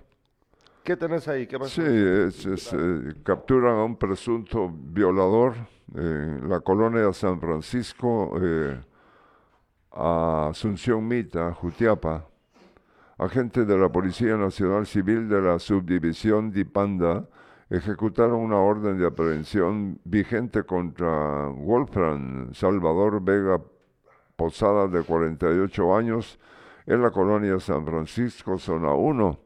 ¿Qué tenés ahí? ¿Qué Sí, eh, capturan a un presunto violador en la colonia de San Francisco, eh, a Asunción Mita, Jutiapa. Agentes de la Policía Nacional Civil de la Subdivisión Dipanda ejecutaron una orden de aprehensión vigente contra Wolfram Salvador Vega Posada, de 48 años, en la colonia San Francisco, zona 1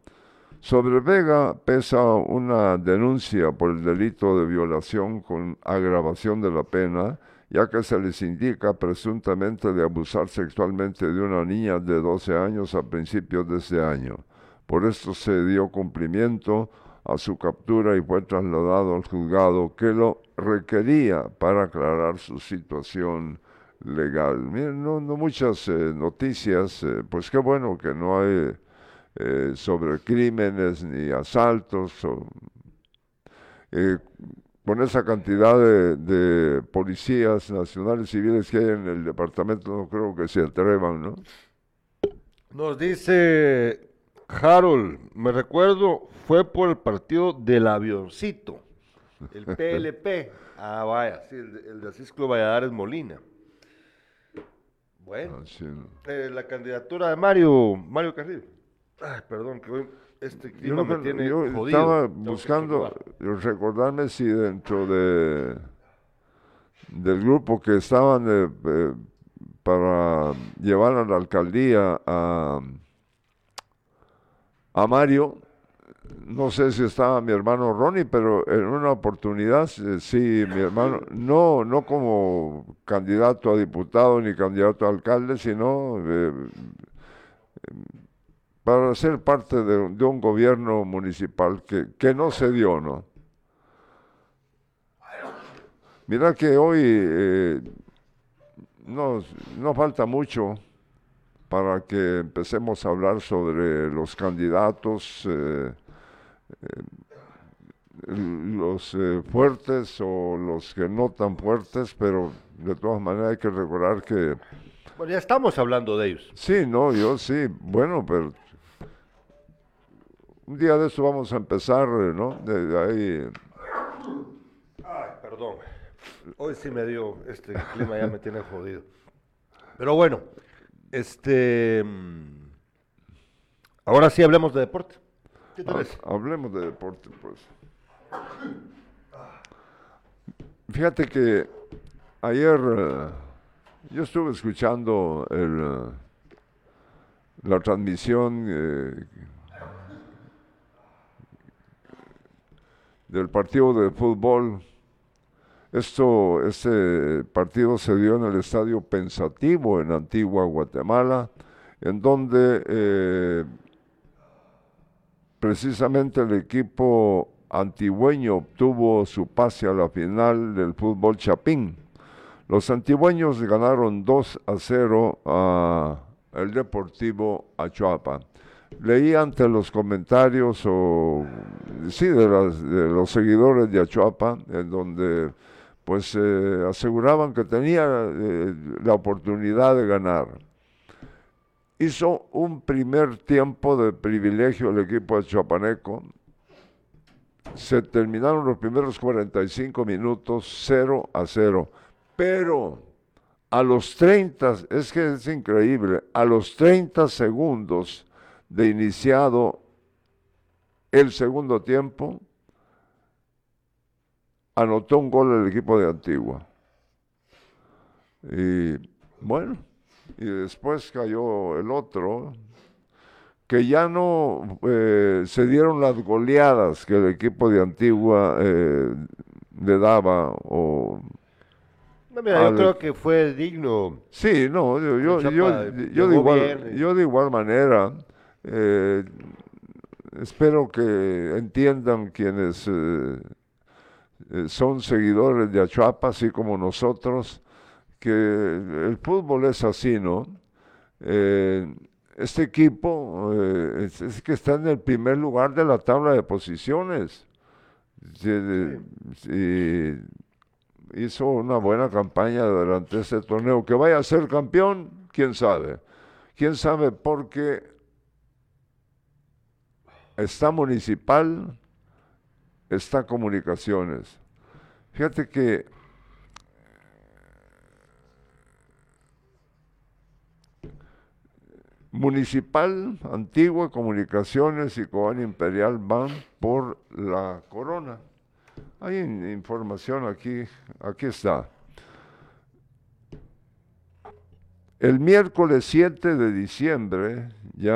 sobre Vega pesa una denuncia por el delito de violación con agravación de la pena, ya que se les indica presuntamente de abusar sexualmente de una niña de 12 años a principios de ese año. Por esto se dio cumplimiento a su captura y fue trasladado al juzgado que lo requería para aclarar su situación legal. Miren, no, muchas eh, noticias, eh, pues qué bueno que no hay eh, sobre crímenes ni asaltos. Eh, con esa cantidad de, policías nacionales civiles que hay en el departamento, no creo que se atrevan, ¿no? Nos dice Harold, me recuerdo, fue por el partido del avioncito, el PLP. ah, vaya, sí, el, de Cisco Valladares Molina. Bueno, ah, eh, la candidatura de Mario, Mario Carrillo. Ay, perdón, que hoy este Yo, clima me no- tiene yo jodido. estaba Tengo buscando recordarme si dentro de del grupo que estaban eh, eh, para llevar a la alcaldía a, a Mario, no sé si estaba mi hermano Ronnie, pero en una oportunidad sí, mi hermano, no, no como candidato a diputado ni candidato a alcalde, sino eh, para ser parte de, de un gobierno municipal que, que no se dio, ¿no? Mira que hoy eh, no, no falta mucho para que empecemos a hablar sobre los candidatos, eh, eh, los eh, fuertes o los que no tan fuertes, pero de todas maneras hay que recordar que Bueno, ya estamos hablando de ellos. Sí, no, yo sí, bueno, pero un día de eso vamos a empezar, ¿no? De, ahí, Ay, perdón. Hoy sí me dio, este clima ya me tiene jodido. Pero bueno, este... mm, Ahora sí hablemos de deporte. ¿Qué te parece? hablemos de deporte, pues. Fíjate que ayer eh, yo estuve escuchando el, la transmisión eh, del partido de fútbol. Esto, este partido se dio en el Estadio Pensativo en Antigua Guatemala, en donde eh, precisamente el equipo antigüeño obtuvo su pase a la final del fútbol chapín. Los antigüeños ganaron 2 a 0 a el Deportivo Achuapa. Leí ante los comentarios o sí de, las- de los seguidores de Achuapa, en donde pues eh, aseguraban que tenía eh, la oportunidad de ganar hizo un primer tiempo de privilegio el equipo de Chapaneco. Se terminaron los primeros 45 minutos 0 a 0. Pero a los 30, es que es increíble, a los 30 segundos de iniciado el segundo tiempo, anotó un gol el equipo de Antigua. Y bueno, y después cayó el otro, que ya no eh, se dieron las goleadas que el equipo de Antigua eh, le daba. O, No, mira, yo creo que fue digno. sí, no, yo, yo, yo, yo de, igual, bien, y- yo de igual manera eh, espero que entiendan quienes eh, eh, son seguidores de Achuapa, así como nosotros, que el fútbol es así, ¿no? Eh, este equipo eh, es, es que está en el primer lugar de la tabla de posiciones. Hizo una buena campaña durante este torneo. Que vaya a ser campeón, quién sabe. Quién sabe porque está municipal, está comunicaciones. Fíjate que Municipal, Antigua, Comunicaciones y Cobán Imperial van por la corona. Hay in- información aquí, aquí está. El miércoles 7 de diciembre, ya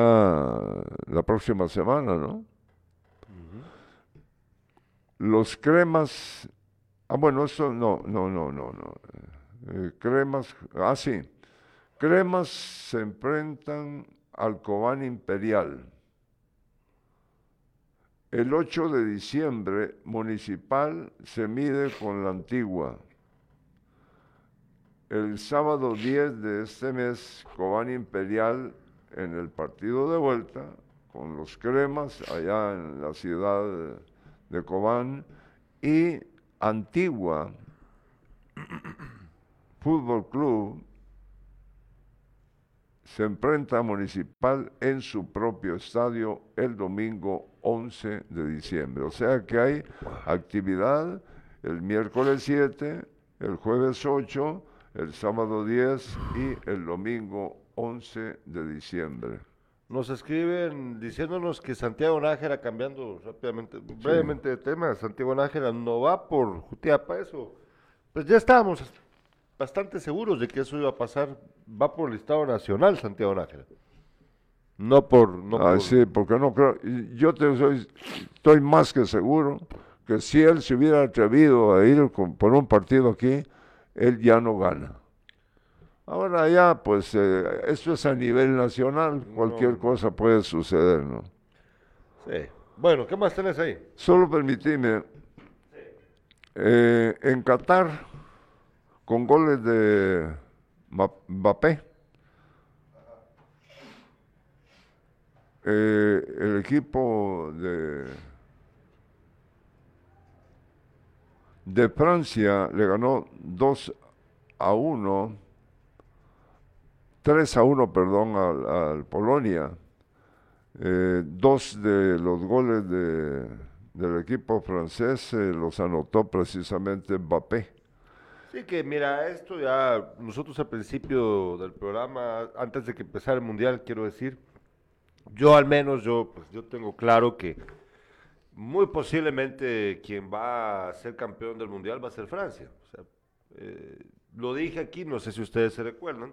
la próxima semana, ¿no? Los cremas, ah bueno, eso no, no, no, no, no. Eh, cremas, ah sí, cremas se enfrentan al Cobán Imperial. El 8 de diciembre, Municipal se mide con la Antigua. El sábado 10 de este mes, Cobán Imperial en el partido de vuelta con los cremas allá en la ciudad de, Cobán y Antigua Fútbol Club se enfrenta a Municipal en su propio estadio el domingo 11 de diciembre. O sea que hay actividad el miércoles 7, el jueves 8, el sábado 10 y el domingo 11 de diciembre. Nos escriben diciéndonos que Santiago Nájera, cambiando rápidamente, brevemente de tema, Santiago Nájera no va por Jutiapa, eso. Pues ya estábamos bastante seguros de que eso iba a pasar. Va por el Estado Nacional, Santiago Nájera. No por. No Ah, por- sí, porque no creo. Yo te soy, estoy más que seguro que si él se hubiera atrevido a ir con- por un partido aquí, él ya no gana. Ahora ya, pues, eh, esto es a nivel nacional, cualquier cosa puede suceder, ¿no? Sí. Bueno, ¿qué más tenés ahí? Solo permitime, eh, en Qatar, con goles de Mbappé, eh, el equipo de, de Francia le ganó 2 a 1, 3 a 1, perdón, al, al Polonia. Eh, dos de los goles de, del equipo francés eh, los anotó precisamente Mbappé. Sí, que mira, esto ya nosotros al principio del programa, antes de que empezara el mundial, quiero decir, yo al menos, yo, pues, yo tengo claro que muy posiblemente quien va a ser campeón del mundial va a ser Francia. O sea, eh, lo dije aquí, no sé si ustedes se recuerdan.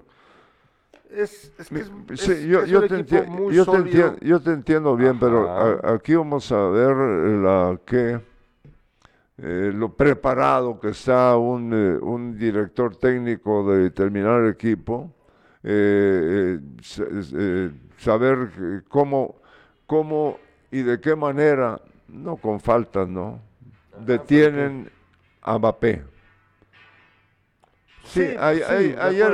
Es, es que es, Sí, es- yo, yo un te equipo enti- muy yo te yo entiendo bien, pero a- aquí vamos a ver la que eh, lo preparado que está un, eh, un director técnico de determinar equipo, es- eh, saber cómo, cómo y de qué manera, no con faltas, ¿no? Detienen a Mbappé. Sí, Sí, ay- sí, ay- de ayer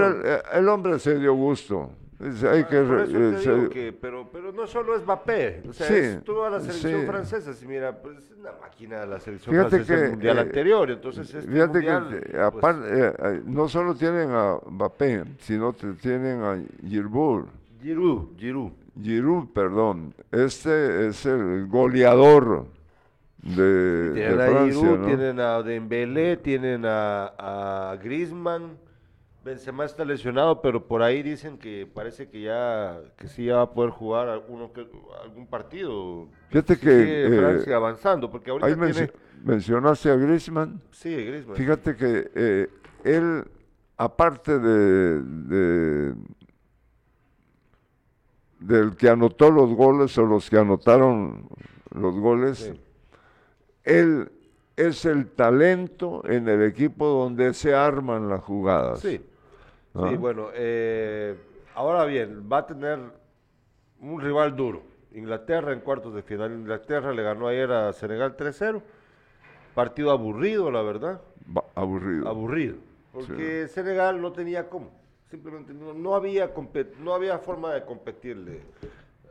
el, el hombre se dio gusto. Hay que, Por eso eh, se- que, pero, pero no solo es Mbappé, o sea, Sí, es toda la selección francesa. Si mira, pues es una máquina de la selección Fíjate francesa que, mundial eh, anterior, entonces este Fíjate mundial, que eh, pues, aparte, eh, eh, no solo tienen a Mbappé, sino que tienen a Giroud, Giroud, Giroud. Giroud, perdón. Este es el goleador de, de Tienen a Francia, Giroud, ¿no? tienen a Dembélé, tienen a, a Griezmann. Benzema está lesionado, pero por ahí dicen que parece que ya que sí ya va a poder jugar alguno que, algún partido. Fíjate que, sigue eh, Francia avanzando, porque ahorita Ahí tiene... menci- mencionaste a Griezmann. Sí, Griezmann. Fíjate que eh, él, aparte de, de- del que anotó los goles o los que anotaron los goles, Sí. él es el talento en el equipo donde se arman las jugadas. Sí, sí, bueno, eh, ahora bien, va a tener un rival duro. Inglaterra en cuartos de final. Inglaterra le ganó ayer a Senegal 3-0. Partido aburrido, la verdad. Aburrido. Aburrido. Porque Senegal no tenía cómo. Simplemente no, no había no había forma de competirle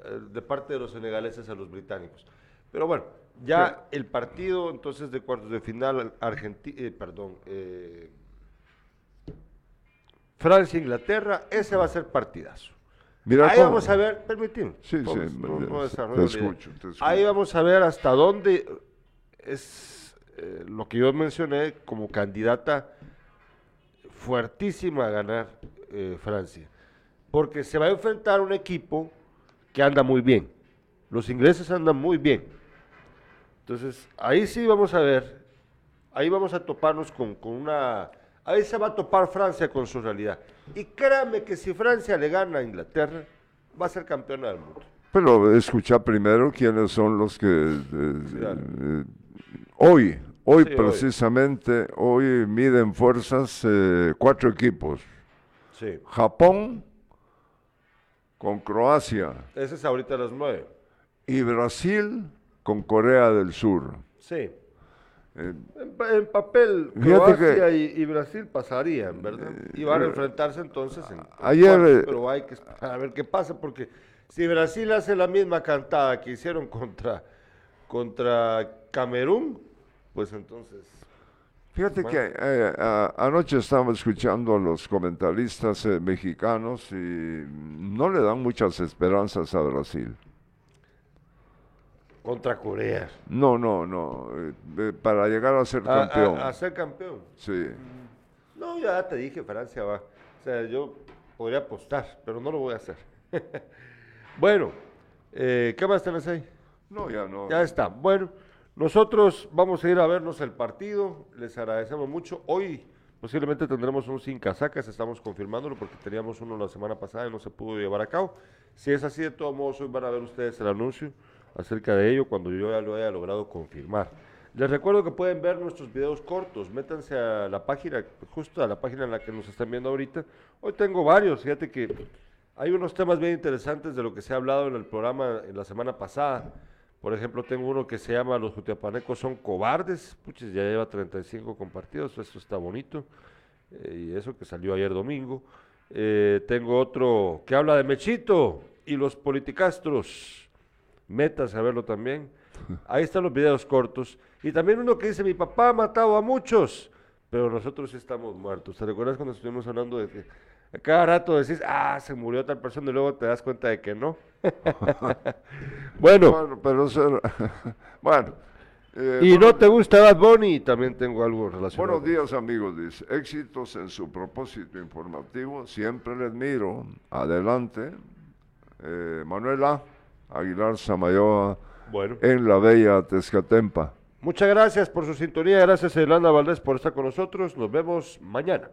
eh, de parte de los senegaleses a los británicos. Pero bueno, ya el partido entonces de cuartos de final, Argentina, perdón, eh, Francia-Inglaterra, ese va a ser partidazo. Mira Ahí cómo- vamos a ver, permíteme. Sí, Vamos, sí, no- no te escucho, te escucho. Ahí vamos a ver hasta dónde es eh, lo que yo mencioné como candidata fuertísima a ganar eh, Francia. Porque se va a enfrentar un equipo que anda muy bien. Los ingleses andan muy bien. Entonces, ahí sí vamos a ver, ahí vamos a toparnos con, con una... Ahí se va a topar Francia con su realidad. Y créanme que si Francia le gana a Inglaterra, va a ser campeona del mundo. Pero escucha primero quiénes son los que eh, Claro. eh, hoy, hoy Sí, hoy. precisamente, hoy miden fuerzas eh, cuatro equipos. Sí. Japón con Croacia Ese es ahorita a las nueve. y Brasil con Corea del Sur. Sí. Eh, En, pa- en papel, Croacia que- y, y Brasil pasarían, ¿verdad? Y van a enfrentarse entonces en, en ayer, cuartos, eh, pero hay que esperar a ver qué pasa, porque si Brasil hace la misma cantada que hicieron contra, contra Camerún, pues entonces... Fíjate Bueno. que eh, a- anoche estaba escuchando a los comentaristas eh, mexicanos y no le dan muchas esperanzas a Brasil. Contra Corea. No, no, no. eh, para llegar a ser A, campeón. a- a ser campeón. Sí. No, ya te dije, Francia va. O sea, yo podría apostar, pero no lo voy a hacer. bueno, ¿Qué más tenés ahí? No, ya no. Ya está. Bueno, nosotros vamos a ir a vernos el partido. Les agradecemos mucho. Hoy posiblemente tendremos un sin casacas, estamos confirmándolo porque teníamos uno la semana pasada y no se pudo llevar a cabo. Si es así, de todos modos, hoy van a ver ustedes el anuncio acerca de ello cuando yo ya lo haya logrado confirmar. Les recuerdo que pueden ver nuestros videos cortos. Métanse a la página, justo a la página en la que nos están viendo ahorita. Hoy tengo varios. Fíjate que hay unos temas bien interesantes de lo que se ha hablado en el programa en la semana pasada. Por ejemplo, tengo uno que se llama Los jutiapanecos son cobardes. Puches, ya lleva 35 compartidos. Esto está bonito. Eh, y eso que salió ayer domingo. Eh, tengo otro que habla de Mechito y los politicastros. Metas a verlo también. Ahí están los videos cortos. Y también uno que dice, mi papá ha matado a muchos, pero nosotros estamos muertos. ¿Te recuerdas cuando estuvimos hablando de que cada rato decís, ah, se murió tal persona y luego te das cuenta de que no? bueno, Bueno, pero eso- bueno. eh, y no te gusta Bad Bunny, también tengo algo relacionado. Buenos días amigos, dice. Éxitos en su propósito informativo. Siempre les miro. Adelante. Eh, Manuela Aguilar Samayoa Bueno, en la bella Tezcatempa. muchas gracias por su sintonía. Gracias, Elana Valdés, por estar con nosotros. Nos vemos mañana.